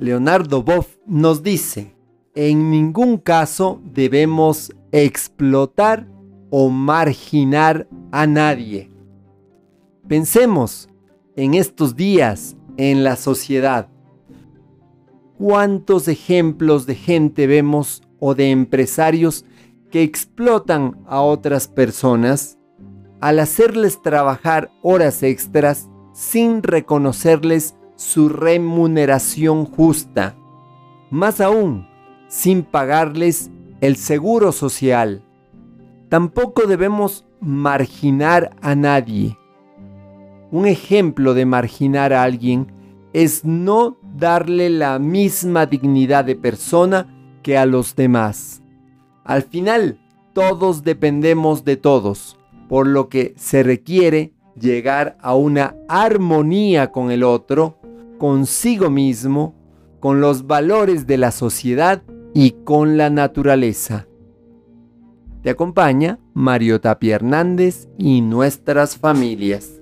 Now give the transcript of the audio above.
Leonardo Boff nos dice, en ningún caso debemos explotar o marginar a nadie. Pensemos en estos días en la sociedad. ¿Cuántos ejemplos de gente vemos o de empresarios que explotan a otras personas al hacerles trabajar horas extras sin reconocerles su remuneración justa? Más aún, sin pagarles el seguro social. Tampoco debemos marginar a nadie. Un ejemplo de marginar a alguien es no darle la misma dignidad de persona que a los demás. Al final, todos dependemos de todos, por lo que se requiere llegar a una armonía con el otro, consigo mismo, con los valores de la sociedad y con la naturaleza. Te acompaña Mario Tapia Hernández y nuestras familias.